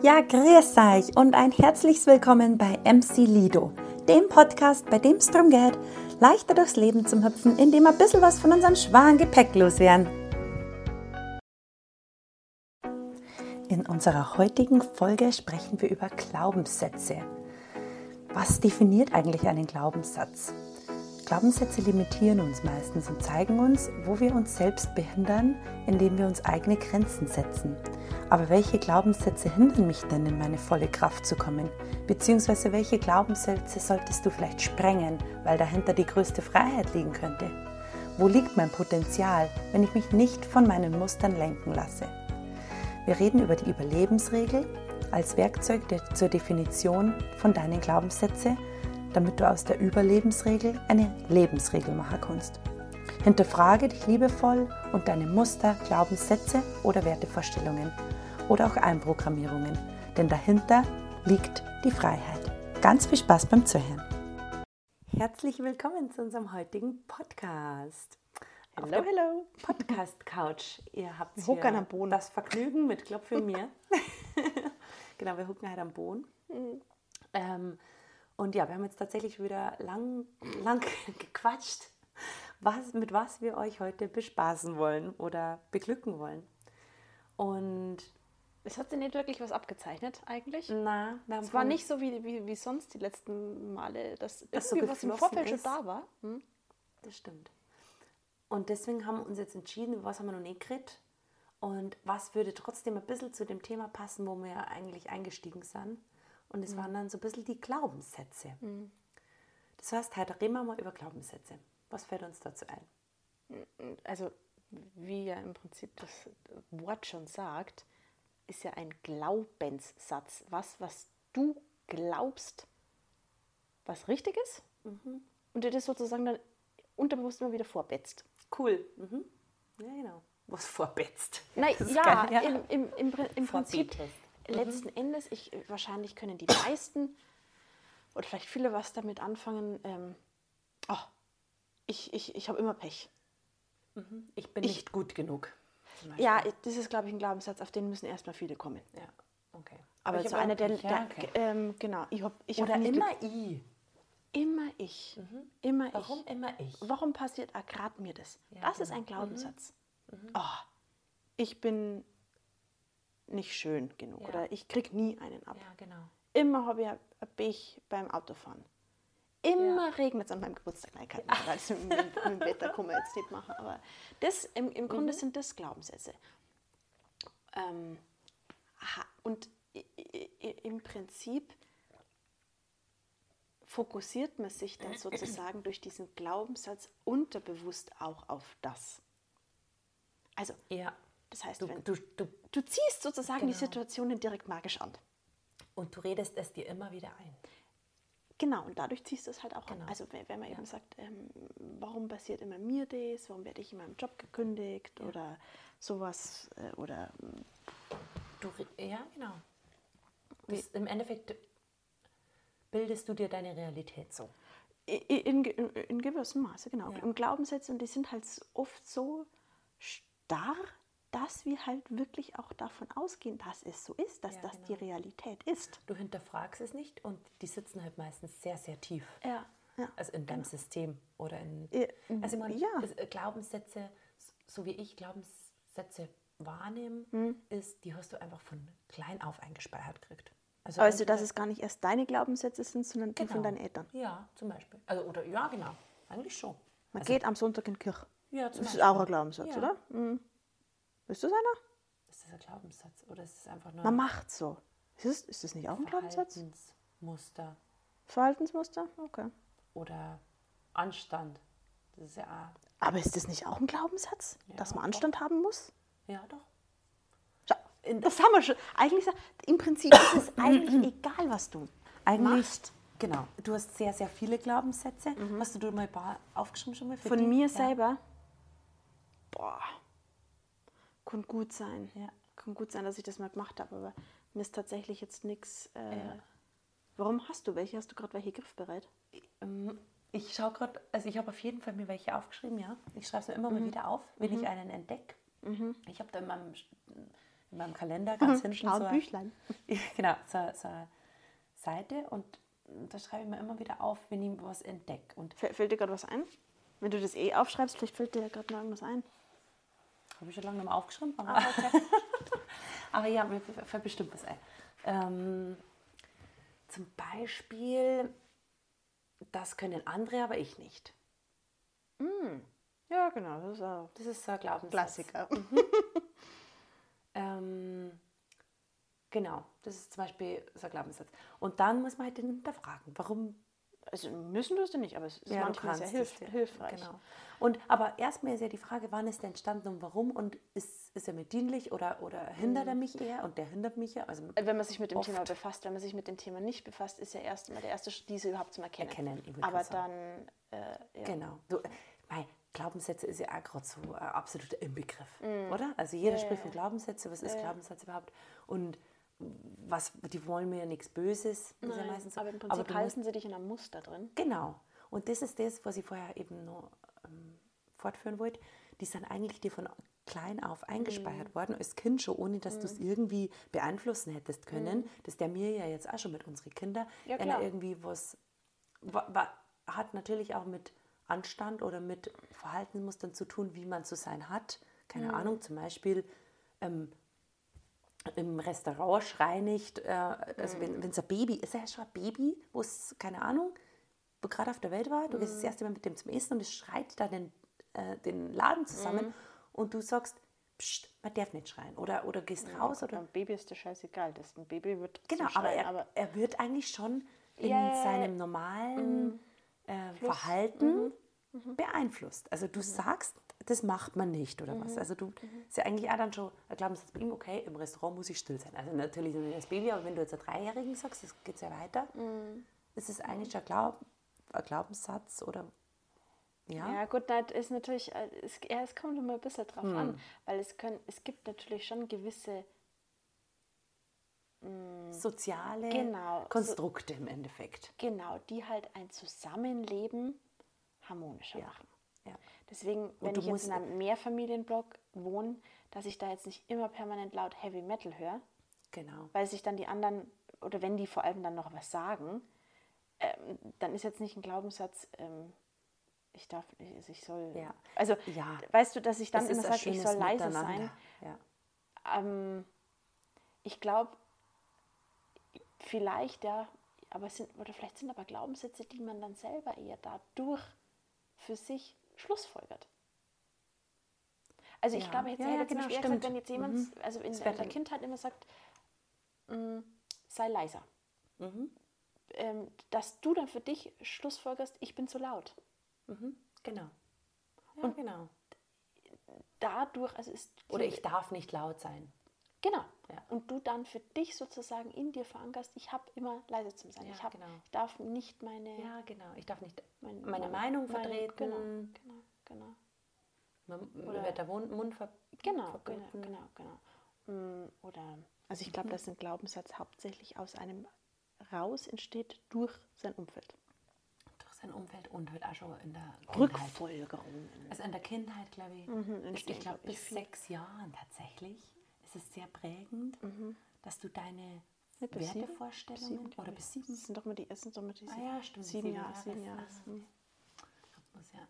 Ja, grüß euch und ein herzliches Willkommen bei MC Lido, dem Podcast, bei dem es darum geht, leichter durchs Leben zu hüpfen, indem wir ein bisschen was von unserem schweren Gepäck loswerden. In unserer heutigen Folge sprechen wir über Glaubenssätze. Was definiert eigentlich einen Glaubenssatz? Glaubenssätze limitieren uns meistens und zeigen uns, wo wir uns selbst behindern, indem wir uns eigene Grenzen setzen. Aber welche Glaubenssätze hindern mich denn, in meine volle Kraft zu kommen? Beziehungsweise welche Glaubenssätze solltest du vielleicht sprengen, weil dahinter die größte Freiheit liegen könnte? Wo liegt mein Potenzial, wenn ich mich nicht von meinen Mustern lenken lasse? Wir reden über die Überlebensregel als Werkzeug zur Definition von deinen Glaubenssätzen damit du aus der Überlebensregel eine Lebensregel machen kannst. Hinterfrage dich liebevoll und deine Muster, Glaubenssätze oder Wertevorstellungen oder auch Einprogrammierungen, denn dahinter liegt die Freiheit. Ganz viel Spaß beim Zuhören. Herzlich willkommen zu unserem heutigen Podcast. Hallo, hallo. Podcast Couch. Ihr habt wir hier am Boden. das Vergnügen mit Klopf für mir. genau, wir hucken halt am Boden. Mhm. Ähm, und ja, wir haben jetzt tatsächlich wieder lang, lang gequatscht, was, mit was wir euch heute bespaßen wollen oder beglücken wollen. Und es hat sich nicht wirklich was abgezeichnet eigentlich. Na, es war nicht so wie, wie, wie sonst die letzten Male, dass das irgendwie so was im Vorfeld schon da war. Hm? Das stimmt. Und deswegen haben wir uns jetzt entschieden, was haben wir noch nicht geredet und was würde trotzdem ein bisschen zu dem Thema passen, wo wir eigentlich eingestiegen sind. Und es mhm. waren dann so ein bisschen die Glaubenssätze. Mhm. Das heißt, heute reden wir mal über Glaubenssätze. Was fällt uns dazu ein? Also, wie ja im Prinzip das Wort schon sagt, ist ja ein Glaubenssatz. Was, was du glaubst, was richtig ist mhm. und dir das sozusagen dann unterbewusst immer wieder vorbetzt. Cool. Mhm. Ja, genau. Was vorbetzt. Nein, ja, ja, im, im, im, im Prinzip Mhm. Letzten Endes, ich, wahrscheinlich können die meisten oder vielleicht viele was damit anfangen, ähm, oh, ich, ich, ich habe immer Pech. Mhm. Ich bin ich, nicht gut genug. Ja, das ist, glaube ich, ein Glaubenssatz, auf den müssen erstmal viele kommen. Ja, okay. Aber, Aber so einer der, ja, okay. ähm, genau, ich hab, ich Oder immer ich. Immer ich. Mhm. Immer Warum ich. immer ich? Warum passiert gerade mir das? Ja, das genau. ist ein Glaubenssatz. Mhm. Mhm. Oh, ich bin nicht schön genug ja. oder ich kriege nie einen ab. Ja, genau. Immer habe ich ein Pech beim Autofahren. Immer ja. regnet es an meinem Geburtstag. Nein, kann nicht, weil es mit, mit, dem Wetter kann man jetzt nicht machen. Aber das, im, im Grunde mhm. sind das Glaubenssätze. Ähm, und im Prinzip fokussiert man sich dann sozusagen durch diesen Glaubenssatz unterbewusst auch auf das. Also, ja. Das heißt, du, wenn, du, du, du ziehst sozusagen genau. die Situationen direkt magisch an. Und du redest es dir immer wieder ein. Genau, und dadurch ziehst du es halt auch genau. an. Also wenn man ja. eben sagt, ähm, warum passiert immer mir das, warum werde ich in meinem Job gekündigt ja. oder sowas äh, oder... Du, ja, genau. Das, Im Endeffekt bildest du dir deine Realität so. In, in, in gewissem Maße, genau. Ja. Und Glaubenssätze, und die sind halt oft so starr, dass wir halt wirklich auch davon ausgehen, dass es so ist, dass ja, das genau. die Realität ist. Du hinterfragst es nicht und die sitzen halt meistens sehr, sehr tief. Ja. ja also in deinem genau. System oder in. Also ich meine, ja. Äh, Glaubenssätze, so wie ich Glaubenssätze wahrnehme, hm. ist, die hast du einfach von klein auf eingespeichert gekriegt. Also, also dass es gar nicht erst deine Glaubenssätze sind, sondern die genau. von deinen Eltern. Ja, zum Beispiel. Also, oder ja, genau. Eigentlich schon. Man also, geht am Sonntag in die Kirche. Ja, zum das ist auch ein Glaubenssatz, oder? Mhm. Ist das einer? Ist das ein Glaubenssatz oder ist es einfach nur. Man macht so. Ist das, ist das nicht auch ein Glaubenssatz? Verhaltensmuster. Verhaltensmuster? Okay. Oder Anstand. Das ist ja. Aber ist das nicht auch ein Glaubenssatz, ja, dass man Anstand doch. haben muss? Ja, doch. Das haben wir schon. Eigentlich, im Prinzip ist es eigentlich egal, was du eigentlich machst. Genau. Du hast sehr, sehr viele Glaubenssätze. Mhm. Hast du mal ein paar aufgeschrieben schon mal? Von die? mir ja. selber? Boah. Kann gut sein. Ja. Kann gut sein, dass ich das mal gemacht habe, aber mir ist tatsächlich jetzt nichts. Äh, ja. Warum hast du welche? Hast du gerade welche griffbereit? Ähm, ich schaue gerade, also ich habe auf jeden Fall mir welche aufgeschrieben, ja. Ich schreibe es mir immer mhm. mal wieder auf, wenn mhm. ich einen entdecke. Mhm. Ich habe da in meinem in meinem Kalender ganz hinten so, ein- Büchlein. genau, so, so eine Seite und da schreibe ich mir immer wieder auf, wenn ich was entdecke. Und Fällt fällt dir gerade was ein? Wenn du das eh aufschreibst, vielleicht fällt dir gerade noch irgendwas ein. Habe ich schon lange nicht mehr aufgeschrieben, aber, Ah, okay. aber ja, mir fällt bestimmt was ein. Ähm, zum Beispiel, das können andere, aber ich nicht. ja, genau. Das ist auch Das ist so ein Glaubenssatz. Klassiker. Ähm, genau, das ist zum Beispiel so ein Glaubenssatz. Und dann muss man halt den hinterfragen, warum Also müssen du es denn nicht, aber es ist Ja, du manchmal sehr hilf ja. hilfreich. Genau. Und, aber erstmal ist ja die Frage, wann ist der entstanden und warum und ist, ist er mir dienlich oder, oder hindert er mich eher und der hindert mich ja. Also Wenn man sich mit dem Oft. Thema befasst, wenn man sich mit dem Thema nicht befasst, ist ja erst mal der erste Schritt, diese überhaupt zum Erkennen. Erkennen, aber dann, äh, ja. genau. So, äh, mei, Glaubenssätze ist ja auch gerade so ein absoluter Inbegriff, oder? Also jeder spricht von Glaubenssätze, was ist Glaubenssatz überhaupt? Und was, die wollen mir ja nichts Böses, ja Nein, meistens so. aber im Prinzip du halten sie dich in einem Muster drin. Genau. Und das ist das, was ich vorher eben noch ähm, fortführen wollte. Die sind eigentlich dir von klein auf Mhm. eingespeichert worden, als Kind schon, ohne dass du es irgendwie beeinflussen hättest können. Das ist der mir ja jetzt auch schon mit unseren Kindern. Mhm. Ja, klar. irgendwie was wa, wa, hat natürlich auch mit Anstand oder mit Verhaltensmustern zu tun, wie man zu sein hat. Mhm. Keine Ahnung, zum Beispiel ähm, im Restaurant schrei nicht, äh, also wenn es ein Baby ist, ja schon ein Baby, wo es, keine Ahnung, wo gerade auf der Welt war, du gehst das erste Mal mit dem zum Essen und es schreit da den, äh, den Laden zusammen und du sagst, Psst, man darf nicht schreien. Oder, oder gehst raus oder Beim Baby ist das scheißegal. Das, ein Baby wird Genau, aber schreien, er, er wird eigentlich schon in Ja, ja, ja. seinem normalen äh, Verhalten beeinflusst. Also du sagst, das macht man nicht oder was. Also du ist ja eigentlich auch dann schon ein Glaubenssatz bei ihm, okay, im Restaurant muss ich still sein. Also natürlich nicht das Baby, aber wenn du jetzt einen Dreijährigen sagst, das geht ja weiter, ist es eigentlich ein, Glaub, ein Glaubenssatz oder ja, Ja, gut, das ist natürlich, äh, es, ja, es kommt immer ein bisschen drauf Hm. an, weil es, können, es gibt natürlich schon gewisse, soziale Genau, so- Konstrukte im Endeffekt. genau, die halt ein Zusammenleben harmonischer machen. Ja. Deswegen, wenn ich jetzt in einem Mehrfamilienblock wohne, dass ich da jetzt nicht immer permanent laut Heavy Metal höre, Genau. weil sich dann die anderen, oder wenn die vor allem dann noch was sagen, ähm, dann ist jetzt nicht ein Glaubenssatz, ähm, ich darf, also ich soll, Ja. also Ja. weißt du, dass ich dann Es immer sage, ich soll leise sein. Ja. Ähm, ich glaube, vielleicht ja, aber es sind, oder vielleicht sind aber Glaubenssätze, die man dann selber eher dadurch für sich schlussfolgert. Also ich Ja. glaube, jetzt Ja, hätte ja, genau, eher stimmt. gesagt, wenn jetzt jemand, also in, in der Kindheit immer sagt, mm, sei leiser. Mhm. Ähm, dass du dann für dich schlussfolgerst, ich bin zu laut. Mhm. Genau. Ja, genau. Dadurch, also ist Oder ich darf nicht laut sein. Genau. Ja. Und du dann für dich sozusagen in dir verankerst, ich habe immer leise zu sein. Ja, ich, hab, genau. ich darf nicht meine, Ja, genau. Ich darf nicht mein- meine meine- Meinung meine- vertreten. Genau, genau, genau. Man Oder- wird der Mund, ver Genau, genau, verboten. genau, genau. Mm, Oder, also ich Mhm. glaube, dass ein Glaubenssatz hauptsächlich aus einem raus entsteht durch sein Umfeld. Durch sein Umfeld und halt auch schon in der Kindheit. Rückfolgerungen. Also in der Kindheit, glaube ich, Mhm, ich glaube, bis sechs Jahren tatsächlich ist es sehr prägend, dass du deine Ja, sieben? Wertevorstellungen Sieben, glaub oder bis sieben Das sind doch mal die, sind doch mal diese Ah ja, stimmt, sieben sieben Jahre, sieben Jahre. ah, Hm. Rhythmus, ja.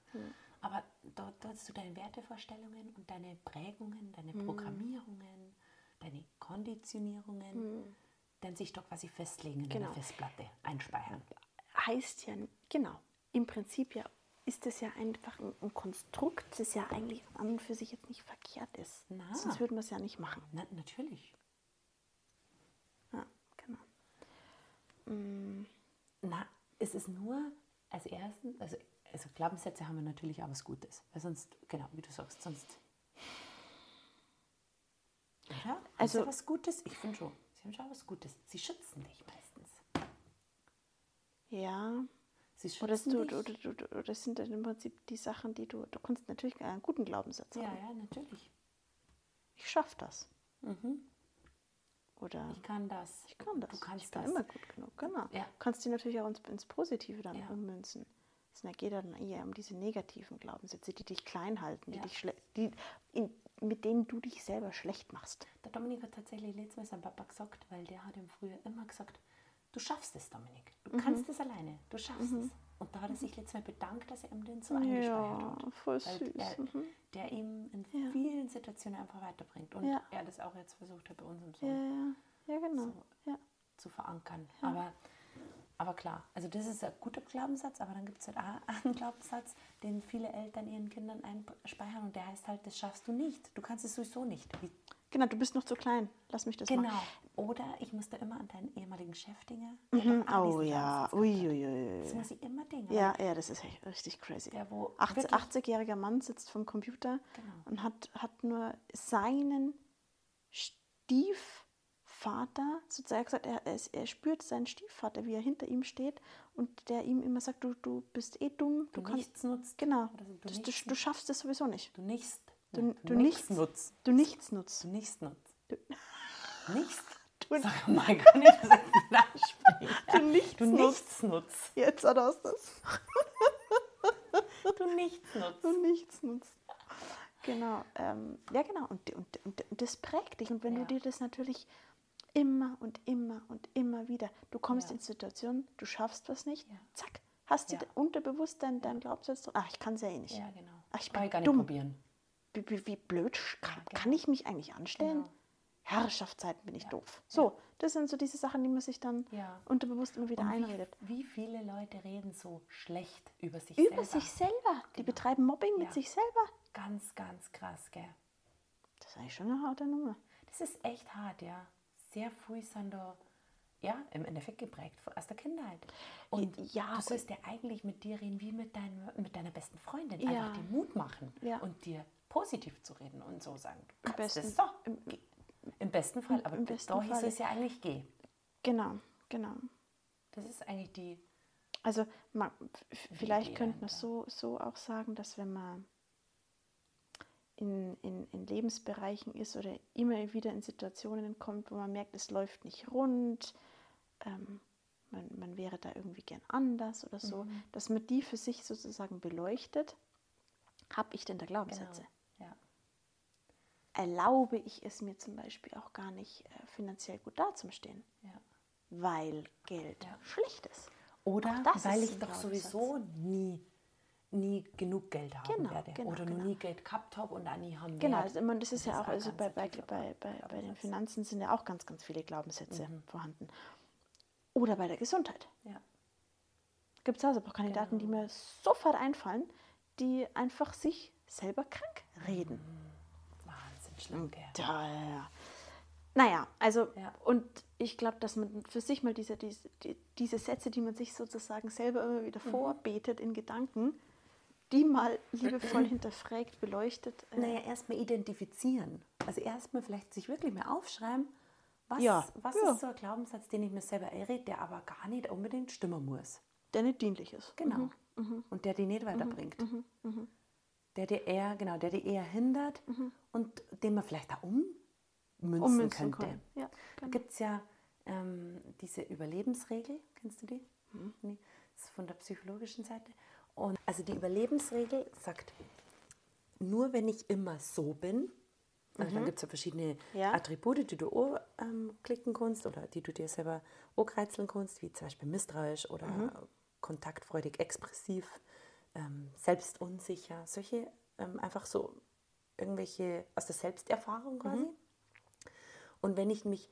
Aber dort, dort hast du deine Wertevorstellungen und deine Prägungen, deine Programmierungen, deine Konditionierungen, dann sich doch quasi festlegen in Genau. einer Festplatte, einspeichern. heißt ja, genau, im Prinzip ja ist es ja einfach ein, ein Konstrukt, das ja eigentlich an und für sich jetzt nicht verkehrt ist. Na. Sonst würden wir es ja nicht machen. Na, natürlich. Ja, genau. Na, es ist nur als ersten, also, also Glaubenssätze haben wir natürlich auch was Gutes. Weil sonst, genau, wie du sagst, sonst. Also- Also was Gutes? Ich finde schon. Sie haben schon was Gutes. Sie schützen dich meistens. Ja, Sie schützen oder, du, dich. oder, oder das sind dann im Prinzip die Sachen, die du, du kannst natürlich einen guten Glaubenssatz ja, haben. ja, natürlich. Ich schaffe das. Oder Ich kann das. ich kann das. Du kannst ich bin das. immer gut genug. Genau. Ja. Du kannst die natürlich auch ins, ins Positive dann Ja. ummünzen. Es geht dann eher um diese negativen Glaubenssätze, die dich klein halten, die Ja. dich die in, mit denen du dich selber schlecht machst. Der Dominik hat tatsächlich letztes Mal seinem Papa gesagt, weil der hat ihm früher immer gesagt, du schaffst es, Dominik. Du Mhm. kannst es alleine. Du schaffst es. Und da hat er sich letztes Mal bedankt, dass er ihm den so eingespeichert hat. voll süß. er, Mhm. der ihm in Ja. vielen Situationen einfach weiterbringt. Und Ja. er das auch jetzt versucht hat bei unserem Ja, Sohn ja, ja, genau. So. Ja. zu verankern. Aber, aber klar, also das ist ein guter Glaubenssatz, aber dann gibt es halt auch einen Glaubenssatz, den viele Eltern ihren Kindern einspeichern und der heißt halt, das schaffst du nicht. Du kannst es sowieso nicht. Wie, Genau, du bist noch zu klein. Lass mich das genau. machen. Oder ich musste immer an deinen ehemaligen Chef denken. Mhm. Oh ja, gehabt hat. uiuiuiui. Das muss ich immer denken. Ja, ja, das ist echt richtig crazy. Der, wo 80 wirklich- 80-jähriger Mann sitzt vom Computer Genau. und hat, hat nur seinen Stiefvater sozusagen gesagt, er, er, er spürt seinen Stiefvater, wie er hinter ihm steht und der ihm immer sagt, du, du bist eh dumm, du, du kannst, nichts nutzt. genau, du du, du schaffst es sowieso nicht. Du nichts. Du, du, nichts nutzt. Du nichts nutzt. Du nichts nutzt. Du, Nichts. Du- Sag mal, kann ich das jetzt du nichts Du nutzt. nichts nutzt. Jetzt hat er das. Du nichts nutzt. du nichts nutzt. Genau, ähm, ja genau. Und, und, und, und das prägt dich. Und wenn Ja. du dir das natürlich immer und immer und immer wieder, du kommst Ja. in Situationen, du schaffst was nicht, Ja. zack, hast du Ja. unterbewusst dein, dein Glaubenssatz, ach, ich kann es ja eh nicht. Ja, genau. Ach, ich bin gar nicht dumm. probieren. Wie, wie, wie blöd kann, kann ich mich eigentlich anstellen? Genau. Herrschaftszeiten bin ich Ja. doof. So, das sind so diese Sachen, die man sich dann Ja. unterbewusst immer wieder Und einredet. Wie, wie viele Leute reden so schlecht über sich Über selber? sich selber. Die Genau. betreiben Mobbing mit Ja. sich selber. Ganz, ganz krass, gell? Das ist eigentlich schon eine harte Nummer. Das ist echt hart, ja. Sehr früh sind da, ja, im Endeffekt geprägt aus der Kindheit. Und Ja, du sollst ja eigentlich mit dir reden wie mit, dein, mit deiner besten Freundin. Ja. Einfach den Mut machen Ja. und dir positiv zu reden und so sagen. Im besten- es so. im-. Im besten Fall, aber im besten da hieß Fall. es ja eigentlich geh. Genau, genau. Das ist eigentlich die, Also man, vielleicht könnte man so, so auch sagen, dass wenn man in, in, in Lebensbereichen ist oder immer wieder in Situationen kommt, wo man merkt, es läuft nicht rund, ähm, man, man wäre da irgendwie gern anders oder so, Mhm. dass man die für sich sozusagen beleuchtet. Habe ich denn da genau, Glaubenssätze? ja. Erlaube ich es mir zum Beispiel auch gar nicht, äh, finanziell gut dazustehen, ja. weil Geld Ja. schlecht ist. Oder das weil ist ich doch sowieso nie, nie genug Geld haben Genau, werde. genau, Oder genau. nie Geld gehabt habe und auch nie haben Genau, also das ist ja ist auch, also bei, bei, bei, bei, bei den. Finanzen sind ja auch ganz, ganz viele Glaubenssätze vorhanden. Oder bei der Gesundheit. Ja. Gibt es also auch Kandidaten, die Genau. mir sofort einfallen, die einfach sich selber krank reden. Wahnsinn, schlimm, gell? Da, ja, ja. Naja, also, Ja. und ich glaube, dass man für sich mal diese, diese, die, diese Sätze, die man sich sozusagen selber immer wieder Mhm. vorbetet in Gedanken, die mal liebevoll hinterfragt, beleuchtet. äh, Naja, erstmal identifizieren. Also erstmal vielleicht sich wirklich mal aufschreiben, was, Ja, was ja. ist so ein Glaubenssatz, den ich mir selber errede, der aber gar nicht unbedingt stimmen muss. der nicht dienlich ist. Genau. Mhm. Und der die nicht weiterbringt. Der dir eher, genau, der dir eher hindert und den man vielleicht auch ummünzen, Ummünzen könnte. Ja, Da genau. gibt es ja ähm, diese Überlebensregel, kennst du die? Nee, das ist von der psychologischen Seite. Und also die Überlebensregel sagt, nur wenn ich immer so bin, also dann gibt es ja verschiedene Ja. Attribute, die du auch, ähm, klicken kannst oder die du dir selber auch kreizeln kannst, wie zum Beispiel misstrauisch oder kontaktfreudig, expressiv, ähm, selbstunsicher, solche ähm, einfach so irgendwelche aus der Selbsterfahrung quasi. Und wenn ich mich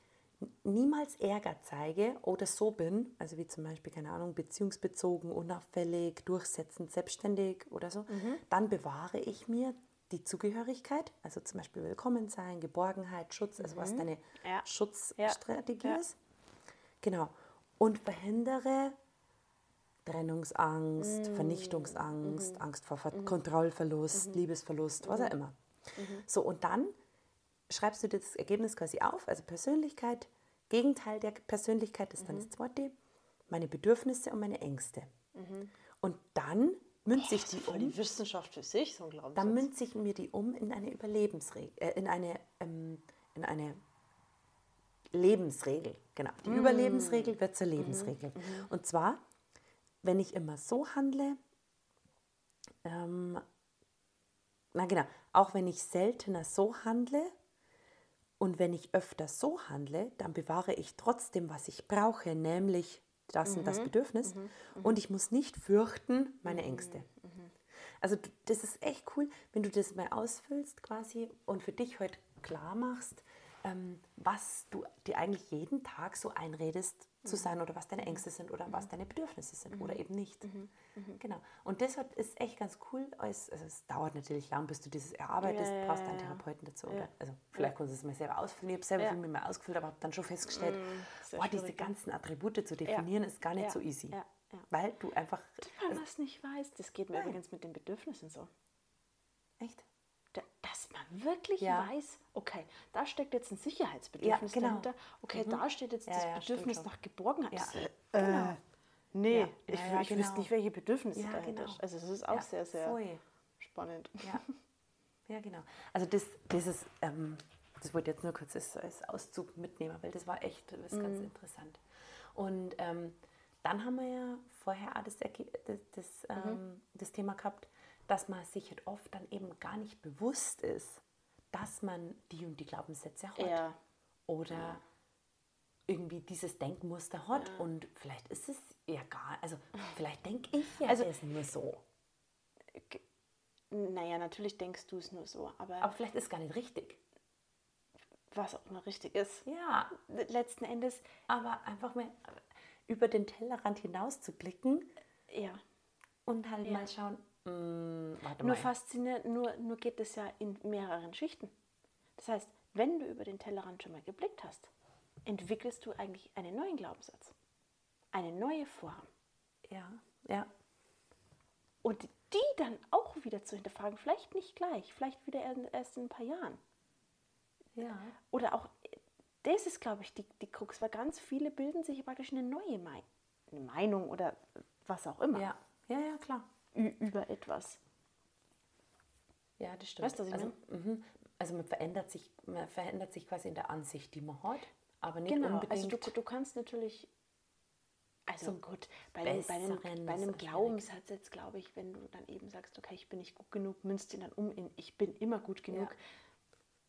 niemals Ärger zeige oder so bin, also wie zum Beispiel, keine Ahnung, beziehungsbezogen, unauffällig, durchsetzend, selbstständig oder so, dann bewahre ich mir die Zugehörigkeit, also zum Beispiel Willkommen sein, Geborgenheit, Schutz, also was deine Ja. Schutzstrategie Ja. ist. Genau. Und verhindere Trennungsangst, Vernichtungsangst, Angst vor Ver Kontrollverlust, Liebesverlust, was auch immer. So, und dann schreibst du dir das Ergebnis quasi auf, also Persönlichkeit, Gegenteil der Persönlichkeit ist dann das zweite, meine Bedürfnisse und meine Ängste. Und dann münze ich die um, Wissenschaft für sich, so ein Glaubenssatz. dann münze ich mir die um in eine Überlebensregel, äh, in eine, ähm, in eine Lebensregel. Genau. Die Überlebensregel wird zur Lebensregel. Und zwar, wenn ich immer so handle, ähm, na genau, auch wenn ich seltener so handle und wenn ich öfter so handle, dann bewahre ich trotzdem, was ich brauche, nämlich das und das Bedürfnis. Und ich muss nicht fürchten meine Ängste. Also das ist echt cool, wenn du das mal ausfüllst quasi und für dich heute klar machst, ähm, was du dir eigentlich jeden Tag so einredest zu sein oder was deine Ängste sind oder was deine Bedürfnisse sind oder eben nicht. Genau. Und deshalb ist echt ganz cool. als- Also es dauert natürlich lang, bis du dieses erarbeitest, Ja, ja, brauchst ja, einen ja. Therapeuten dazu. Ja. Oder, also vielleicht kannst du es mal selber ausfüllen. Ich habe selber Ja. viel mit mir ausgefüllt, aber habe dann schon festgestellt, boah, diese schwierig, ganzen Attribute zu definieren ist gar nicht Ja. so easy. Ja. Ja. Weil du einfach... Weil man es nicht weiß. Das geht mir Nein. übrigens mit den Bedürfnissen so. Echt? Man wirklich Ja. weiß, okay, da steckt jetzt ein Sicherheitsbedürfnis Ja, genau. dahinter. Okay, da steht jetzt das ja, Bedürfnis nach Geborgenheit. Das, äh, genau. Nee, ich, ich genau. wüsste nicht, welche Bedürfnisse Ja, dahinter genau. Also das ist auch sehr, sehr voll. spannend. Ja, genau. Also das, das ist, ähm, das wollte ich jetzt nur kurz als, als Auszug mitnehmen, weil das war echt das ist Mhm. ganz interessant. Und ähm, dann haben wir ja vorher auch das, das, das, Mhm. ähm, das Thema gehabt, dass man sich halt oft dann eben gar nicht bewusst ist, dass man die und die Glaubenssätze hat. Ja. Oder irgendwie dieses Denkmuster hat und vielleicht ist es ja gar, also vielleicht denke ich ja Also- es nur so, Naja, natürlich denkst du es nur so, aber, aber vielleicht ist es gar nicht richtig. was auch immer richtig ist. Ja, Letzten Endes, aber einfach mal über den Tellerrand hinaus zu blicken ja. und halt Ja. mal schauen, warte Nur mal. faszinierend, nur, nur geht es ja in mehreren Schichten. Das heißt, wenn du über den Tellerrand schon mal geblickt hast, entwickelst du eigentlich einen neuen Glaubenssatz, eine neue Form. Ja, ja, Und die dann auch wieder zu hinterfragen, vielleicht nicht gleich, vielleicht wieder er- erst in ein paar Jahren. ja. Oder auch, das ist, glaube ich, die, die Krux, weil ganz viele bilden sich praktisch eine neue eine Meinung oder was auch immer Ja, ja, ja, klar. Über etwas. Ja, das stimmt. Weißt du, was ich also, mhm. also man verändert sich, man verändert sich quasi in der Ansicht, die man hat, aber nicht Genau, unbedingt. also du, du kannst natürlich, also gut, bei einem, bei einem, bei einem. Glaubenssatz jetzt, glaube ich, wenn du dann eben sagst, okay, ich bin nicht gut genug, münzt ihn dann um in ich bin immer gut genug. Ja.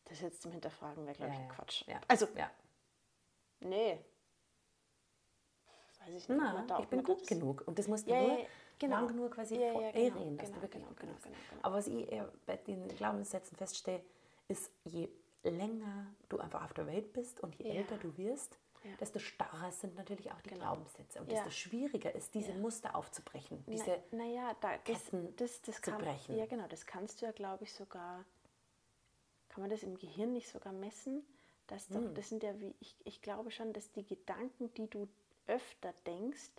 Das jetzt zum Hinterfragen wäre, glaube ja, ich, ja. Quatsch. Also, ja. nee. Weiß ich nicht. Na, ich bin gut genug. Und das musst du nur genau. lang nur quasi Ja, ja, genau, einreden, dass du genau, wirklich genau, genug genau, genau, genau. Aber was ich eher bei den Glaubenssätzen feststelle, ist, je länger du einfach auf der Welt bist und je Ja. älter du wirst, Ja. desto starrer sind natürlich auch die Glaubenssätze. Und Ja. desto schwieriger ist, diese Ja. Muster aufzubrechen. Diese, Na, naja, da, das, Ketten das, das zu kann, brechen. Ja, genau, das kannst du ja, glaube ich, sogar, kann man das im Gehirn nicht sogar messen? Das, doch, Hm. das sind ja wie, ich, ich glaube schon, dass die Gedanken, die du öfter denkst,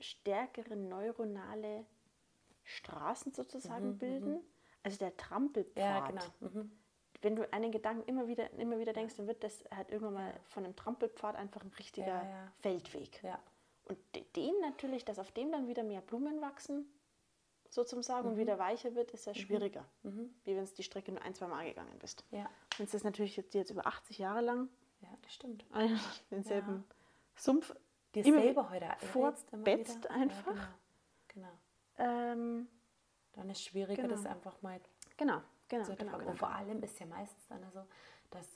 stärkere neuronale Straßen sozusagen bilden. Also der Trampelpfad. Mhm, ja, genau. Mhm. Wenn du einen Gedanken immer wieder, immer wieder denkst, dann wird das halt irgendwann mal von einem Trampelpfad einfach ein richtiger Ja, ja. Feldweg. Und de- den natürlich, dass auf dem dann wieder mehr Blumen wachsen, sozusagen, Mhm. und wieder weicher wird, ist ja schwieriger. Wie wenn es die Strecke nur ein, zwei Mal gegangen bist. Ja. Wenn es das natürlich jetzt, jetzt über 80 Jahre lang ja, das stimmt. denselben Sumpf Dir immer selber heute einredest, immer einfach. Ja, genau. genau. Ähm, Dann ist es schwieriger, Genau. das einfach mal genau, genau, zu genau, genau. Und vor allem ist ja meistens dann so, dass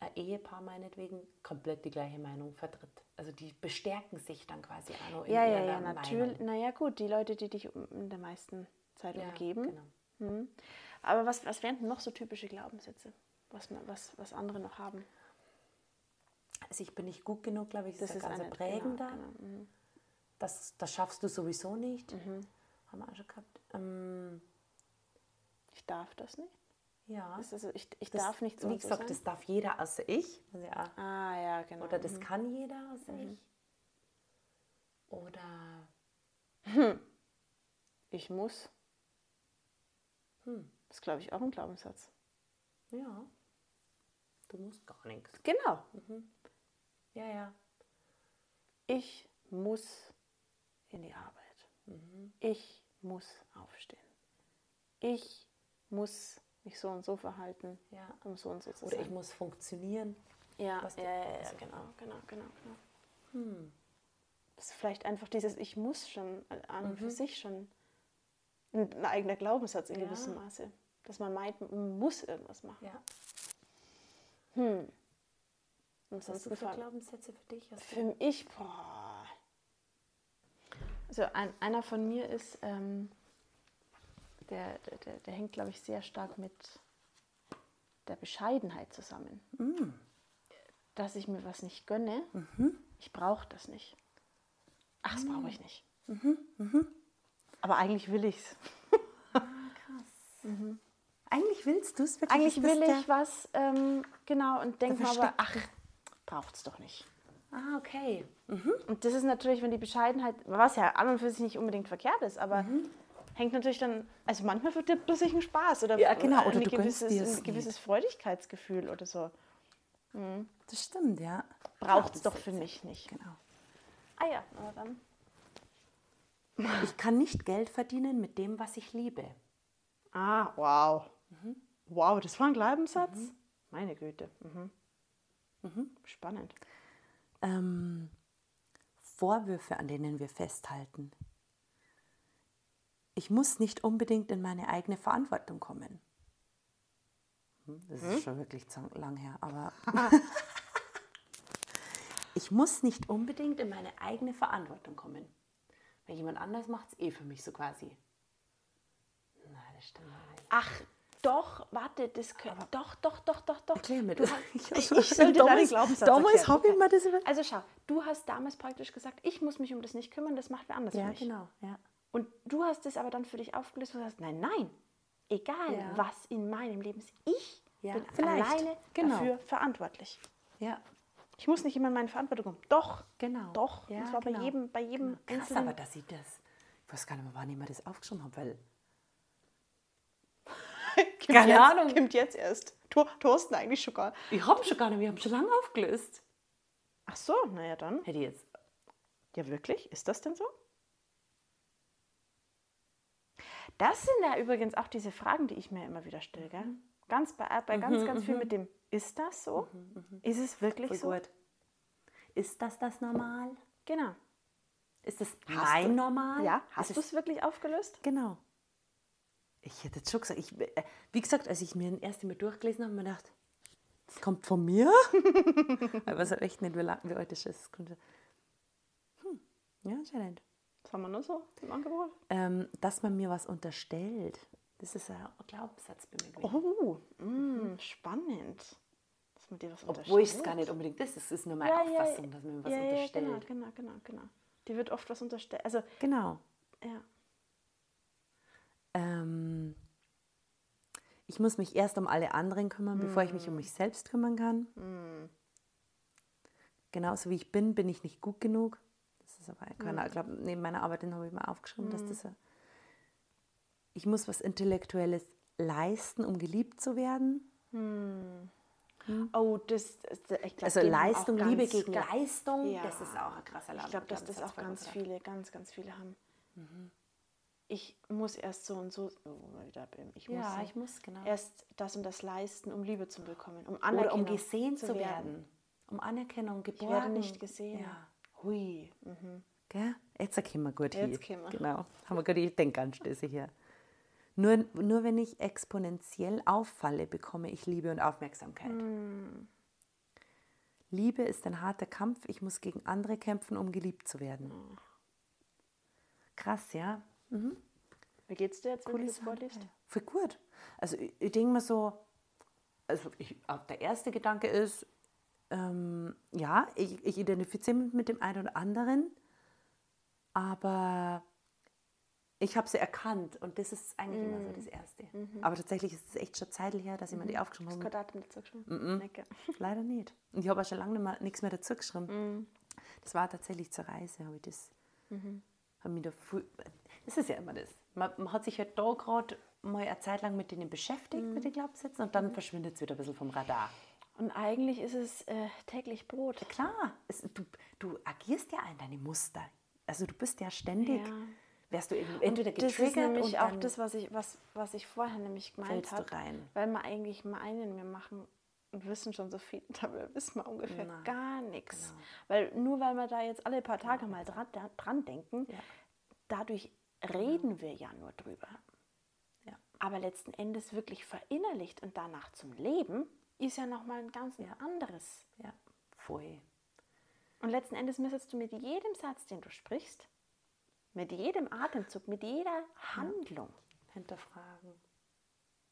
ein Ehepaar meinetwegen komplett die gleiche Meinung vertritt. Also die bestärken sich dann quasi auch noch in Ja, ja, ihrer ja, natürlich. Meinung. Naja, gut, die Leute, die dich in der meisten Zeit Ja, umgeben. genau. Mhm. Aber was, was wären denn noch so typische Glaubenssätze, was, was, was andere noch haben? Also ich bin nicht gut genug, glaube ich, das, ist ein ganz eine- prägender. Genau, genau. Mhm. Das, das schaffst du sowieso nicht. Haben wir auch schon gehabt. Ähm, Ich darf das nicht. ja. Das ist also, ich, ich Das- darf nicht so Wie gesagt, sein. das darf jeder außer ich. Also ja, Ah, ja, genau. Oder das Mhm. kann jeder außer ich. Oder Ich muss. Hm. Das ist, glaube ich, auch ein Glaubenssatz. ja, du musst gar nichts. Genau. Ja, ja. Ich muss in die Arbeit. Ich muss aufstehen. Ich muss mich so und so verhalten, Ja. um so und so zu Oder sein. ich muss funktionieren. ja, ja, ja, ja, genau, genau, genau. genau. Das ist vielleicht einfach dieses Ich muss schon an und für sich schon ein, ein eigener Glaubenssatz in Ja. gewissem Maße. dass man meint, man muss irgendwas machen. Ja. Hm. Und Was sonst hast du für Glaubenssätze für dich? Hast du- Für mich, boah. Also ein, einer von mir ist, ähm, der, der, der, der hängt, glaube ich, sehr stark mit der Bescheidenheit zusammen. Mm. Dass ich mir was nicht gönne, Mhm. ich brauche das nicht. Ach, das brauche ich nicht. Mhm. Aber eigentlich will ich es. Eigentlich willst du es wirklich? Eigentlich will ich was, ähm, genau, und denke mir aber, ach, braucht es doch nicht. Ah, okay. Und das ist natürlich, wenn die Bescheidenheit, was ja an und für sich nicht unbedingt verkehrt ist, aber Mhm. hängt natürlich dann, also manchmal verdirbt man sich einen Spaß oder, Ja, genau, oder ein gewisses, dir es ein gewisses Freudigkeitsgefühl oder so. Das stimmt, ja. Braucht es doch für mich nicht. Genau. Ah ja, aber dann. Ich kann nicht Geld verdienen mit dem, was ich liebe. Ah, wow. Wow, das war ein Glaubenssatz? Meine Güte. Mhm. Spannend. Ähm, Vorwürfe, an denen wir festhalten. Ich muss nicht unbedingt in meine eigene Verantwortung kommen. Hm, Das ist schon wirklich zu lang her, aber ich muss nicht unbedingt in meine eigene Verantwortung kommen. Weil jemand anders macht es eh für mich so quasi. Nein, das stimmt nicht. Ach, doch, warte, das könnte. Doch, doch, doch, doch, doch. Erklär mir das. Ich- ich, ich sollte deinen damals- Glaubenssatz damals erklären. hab ich mir das über- Also schau, du hast damals praktisch gesagt, ich muss mich um das nicht kümmern, das macht wer anders für Ja, mich. genau. Ja. Und du hast es aber dann für dich aufgelöst und sagst, nein, nein, egal Ja. was in meinem Leben ist, ich Ja, bin vielleicht. alleine Genau. dafür verantwortlich. ja, Ich muss nicht immer in meine Verantwortung kommen. Doch, genau. doch. Ja, und zwar genau. bei jedem, bei jedem Krass, einzelnen. aber dass ich das, ich weiß gar nicht mehr, wann ich mir das aufgeschrieben habe, weil Keine jetzt, Ahnung. Kommt jetzt erst. Tor, Thorsten eigentlich schon gar ich habe schon gar nicht, wir haben schon lange aufgelöst. Ach so, naja dann. Hätte jetzt. Ja, wirklich? Ist das denn so? Das sind ja übrigens auch diese Fragen, die ich mir immer wieder stelle. Gell? Ganz bei, bei ganz, ganz viel mit dem, ist das so? Ist es wirklich Voll so? gut. Ist das das Normal? Genau. Ist das Hast mein du- Normal? Ja, hast du es wirklich aufgelöst? Genau. Ich hätte jetzt schon gesagt, ich, äh, wie gesagt, als ich mir den ersten Mal durchgelesen habe, habe ich mir gedacht, das kommt von mir. ich weiß auch echt nicht, wie, lang, wie alt das ist. Hm, ja, anscheinend. Was haben wir noch so im Angebot? Ähm, dass man mir was unterstellt. Das ist ein Glaubenssatz bei mir. gewesen. Oh, mm, spannend. Dass man dir was Obwohl ich es unterstellt. gar nicht unbedingt ist. Es ist nur meine Ja, ja, Auffassung, dass man mir was ja, ja, unterstellt. genau, genau, genau, genau. Dir wird oft was unterstellt. Also, Genau. ja. Ich muss mich erst um alle anderen kümmern, bevor ich mich um mich selbst kümmern kann. Genauso wie ich bin, bin ich nicht gut genug. Das ist aber, keine, ich glaube, neben meiner Arbeit habe ich mal aufgeschrieben, dass das. Ich muss was Intellektuelles leisten, um geliebt zu werden. Oh, das, das ich glaub, Also Leistung, ganz, Liebe gegen Leistung, Ja. das ist auch ein krasser Ich glaube, dass das Glaubenssatz auch ganz viele, ganz, ganz viele haben. Ich muss erst so und so, oh, mal wieder ich muss, Ja, ich muss, genau. erst das und das leisten, um Liebe zu bekommen, um Oder Anerkennung um gesehen zu werden. Um Anerkennung, geborgen. werde nicht gesehen. Ja. Hui. Gell? Jetzt kommen wir gut Jetzt hin. wir. Genau. Haben wir gerade die Denkanstöße hier. Nur, nur wenn ich exponentiell auffalle, bekomme ich Liebe und Aufmerksamkeit. Hm. Liebe ist ein harter Kampf. Ich muss gegen andere kämpfen, um geliebt zu werden. Hm. Krass, ja? Wie geht's dir jetzt, wenn du Coole das Sache. vorliest? Voll gut. Also ich, ich denke mir so, also ich, der erste Gedanke ist, ähm, ja, ich, ich identifiziere mich mit dem einen oder anderen, aber ich habe sie erkannt und das ist eigentlich immer so das Erste. Aber tatsächlich ist es echt schon Zeit her, dass ich mir die aufgeschrieben Hast habe. du kein Datum dazu geschrieben? Necke. Leider nicht. Und ich habe auch schon lange nicht mehr, nichts mehr dazu geschrieben. Das war tatsächlich zur Reise, habe ich das. Hab mich da das ist ja immer das. Man, man hat sich halt da gerade mal eine Zeit lang mit denen beschäftigt, mit den Glaubenssätzen, und dann verschwindet es wieder ein bisschen vom Radar. Und eigentlich ist es äh, täglich Brot. Klar, es, du, du agierst ja in deine Muster. Also du bist ja ständig, Ja. wärst du eben entweder Das getriggert ist nämlich auch das, was ich, was, was ich vorher nämlich gemeint habe. Weil wir eigentlich meinen, wir machen und wissen schon so viel, dabei wissen wir ungefähr Nein, gar nichts. genau. Weil nur weil wir da jetzt alle paar Tage mal dran, dran denken, Ja. dadurch reden wir ja nur drüber. Ja. Aber letzten Endes wirklich verinnerlicht und danach zum Leben ist ja nochmal ein ganz ja. anderes. Ja, voll. Und letzten Endes müsstest du mit jedem Satz, den du sprichst, mit jedem Atemzug, mit jeder Handlung ja. hinterfragen.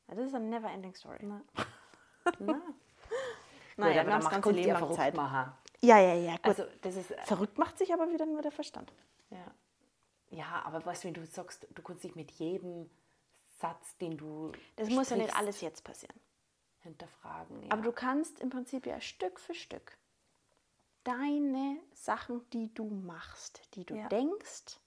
Das ist eine never-ending Story. Na. Na. Naja, haben das ganze Leben lang Zeit. Machen. Ja, ja, ja. Gut. Also, das ist, verrückt macht sich aber wieder nur der Verstand. Ja. Ja, aber weißt du, wenn du sagst, du kannst dich mit jedem Satz, den du. Das muss ja nicht alles jetzt passieren. Hinterfragen. Ja. Aber du kannst im Prinzip ja Stück für Stück deine Sachen, die du machst, die du ja. denkst,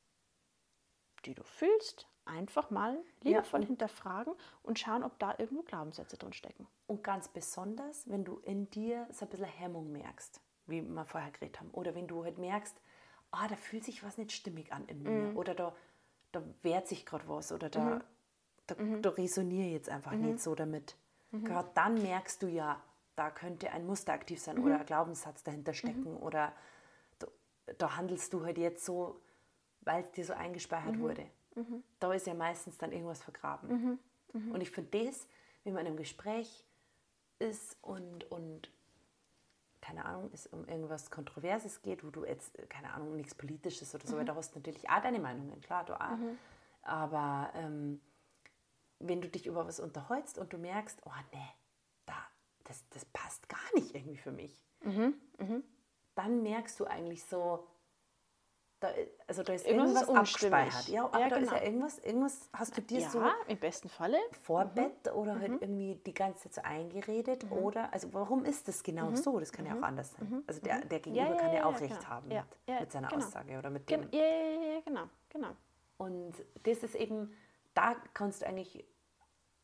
die du fühlst, einfach mal liebevoll ja. hinterfragen und schauen, ob da irgendwo Glaubenssätze drin stecken. Und ganz besonders, wenn du in dir so ein bisschen Hemmung merkst, wie wir vorher geredet haben, oder wenn du halt merkst, ah, da fühlt sich was nicht stimmig an in mir, mhm. oder da, da wehrt sich gerade was, oder da, mhm. da, mhm. da resoniere jetzt einfach mhm. nicht so damit. Mhm. Gerade dann merkst du ja, da könnte ein Muster aktiv sein oder ein Glaubenssatz dahinter stecken, oder da, da handelst du halt jetzt so, weil es dir so eingespeichert wurde. Da ist ja meistens dann irgendwas vergraben. Und ich finde das, wenn man in einem Gespräch ist und, und keine Ahnung, es um irgendwas Kontroverses geht, wo du jetzt, keine Ahnung, nichts Politisches oder so, mhm. weil da hast du natürlich auch deine Meinungen, klar, du auch. Mhm. Aber ähm, wenn du dich über was unterhältst und du merkst, oh nee, da, das, das passt gar nicht irgendwie für mich, mhm. Mhm. dann merkst du eigentlich so, da, also da ist irgendwas, irgendwas abgespeichert. Ja, aber ja, da ist ja genau. irgendwas, irgendwas hast du dir ja, so im besten Falle Vorbett mhm. oder halt mhm. irgendwie die ganze Zeit so eingeredet mhm. oder also warum ist das genau mhm. so? Das kann ja auch mhm. anders sein. Also der, der Gegenüber ja, kann ja, auch recht genau. haben mit, mit, seiner genau. Aussage oder mit dem. Ja, ja, genau, genau. Und das ist eben, da kannst du eigentlich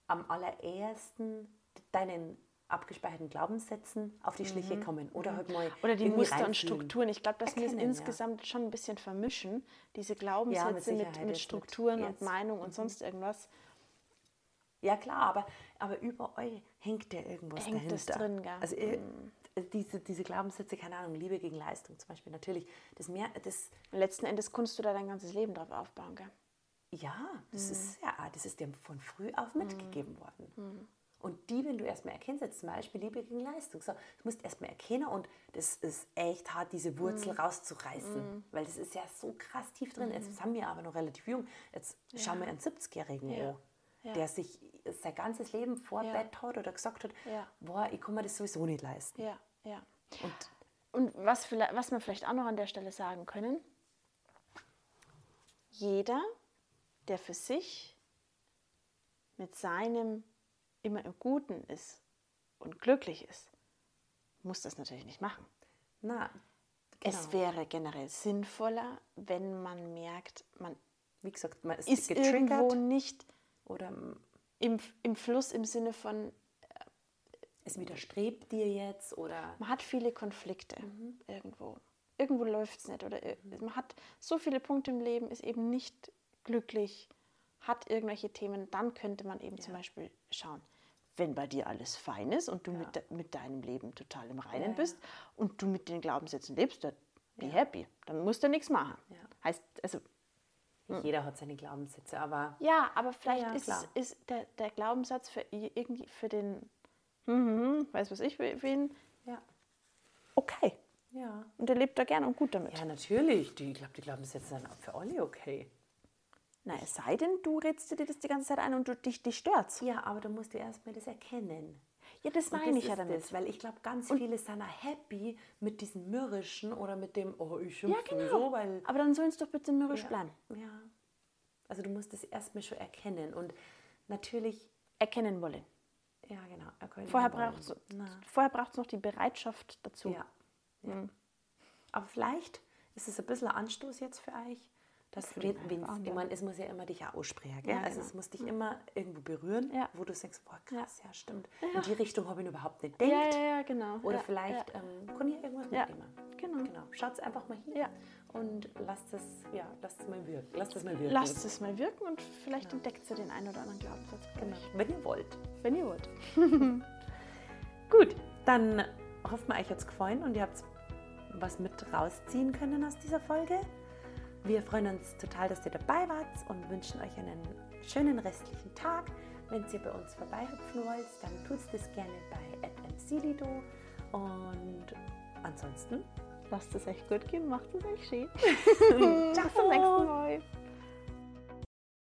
am allerersten deinen abgespeicherten Glaubenssätzen auf die Schliche mhm. kommen oder halt mal oder die Muster und Strukturen. Ich glaube, dass wir es insgesamt ja. schon ein bisschen vermischen, diese Glaubenssätze ja, mit, mit, mit, Strukturen mit und Meinung und mhm. sonst irgendwas. Ja klar, aber, aber überall hängt ja irgendwas hängt dahinter. Das drin, gell? Also mhm. diese, diese Glaubenssätze, keine Ahnung, Liebe gegen Leistung zum Beispiel, natürlich. Das mehr, das letzten Endes kannst du da dein ganzes Leben drauf aufbauen, gell? Ja, das mhm. ist ja, das ist dir von früh auf mitgegeben worden. Und die, wenn du erstmal erkennst, jetzt zum Beispiel Liebe gegen Leistung, so, du musst erstmal erkennen und das ist echt hart, diese Wurzel mm. rauszureißen, mm. weil das ist ja so krass tief drin. Mm. Jetzt haben wir aber noch relativ jung. Jetzt ja. schauen wir einen 70-Jährigen ja. an, ja. der sich sein ganzes Leben vor. Bett hat oder gesagt hat, boah, ich kann mir das sowieso nicht leisten. Ja, ja. Und, und was, was wir vielleicht auch noch an der Stelle sagen können, jeder, der für sich mit seinem immer im Guten ist und glücklich ist, muss das natürlich nicht machen. Na, genau. Es wäre generell sinnvoller, wenn man merkt, man, wie gesagt, man ist, ist irgendwo nicht oder im, im Fluss im Sinne von äh, es widerstrebt dir jetzt oder man hat viele Konflikte mhm. irgendwo. Irgendwo läuft es nicht oder mhm. man hat so viele Punkte im Leben, ist eben nicht glücklich, hat irgendwelche Themen, dann könnte man eben ja. zum Beispiel schauen, wenn bei dir alles fein ist und du ja. mit, mit deinem Leben total im Reinen ja, bist und du mit den Glaubenssätzen lebst, dann be happy. Dann musst du nichts machen. Heißt, also hm. jeder hat seine Glaubenssätze, aber. Ja, aber vielleicht ist, ist der, der Glaubenssatz für irgendwie für den, hm, weiß was ich, für ihn, ja. okay. Ja. Und er lebt da gerne und gut damit. Ja, natürlich. Die, ich glaube, die Glaubenssätze sind auch für alle okay. Na, es sei denn, du redest dir das die ganze Zeit ein und du, dich, dich stört Ja, aber du musst du erstmal das erkennen. Ja, das meine ich ja damit. Das, weil ich glaube, ganz und viele sind happy mit diesem Mürrischen oder mit dem, oh, ich schimpfe ja, genau. so, weil... Aber dann sollen es doch bitte mürrisch ja, bleiben. Ja. Also du musst das erstmal schon erkennen und natürlich... Erkennen wollen. Ja, genau. Erkennen vorher braucht es noch die Bereitschaft dazu. Ja. ja. Mhm. Aber vielleicht ist es ein bisschen ein Anstoß jetzt für euch, das wenn, ich meine, es muss ja immer dich auch aussprechen. Ja, also genau. es muss dich immer irgendwo berühren, ja. wo du denkst, boah krass, ja, stimmt. In die Richtung habe ich überhaupt nicht gedacht. Ja, ja, genau. Oder vielleicht ähm, kann ich irgendwas mitnehmen. Genau. genau. Schaut einfach mal hin und lasst es, ja, lasst es mal wirken. Lasst es mal wirken. Lasst es mal wirken und vielleicht genau. entdeckt ihr den einen oder anderen Glaubenssatz. Genau. Wenn ihr wollt. Wenn ihr wollt. Gut, dann hoffen wir, euch hat es gefallen und ihr habt was mit rausziehen können aus dieser Folge. Wir freuen uns total, dass ihr dabei wart und wünschen euch einen schönen restlichen Tag Wenn ihr bei uns vorbeihüpfen wollt, dann tut das gerne bei @mclido und ansonsten lasst es euch gut gehen, macht es euch schön. Ciao.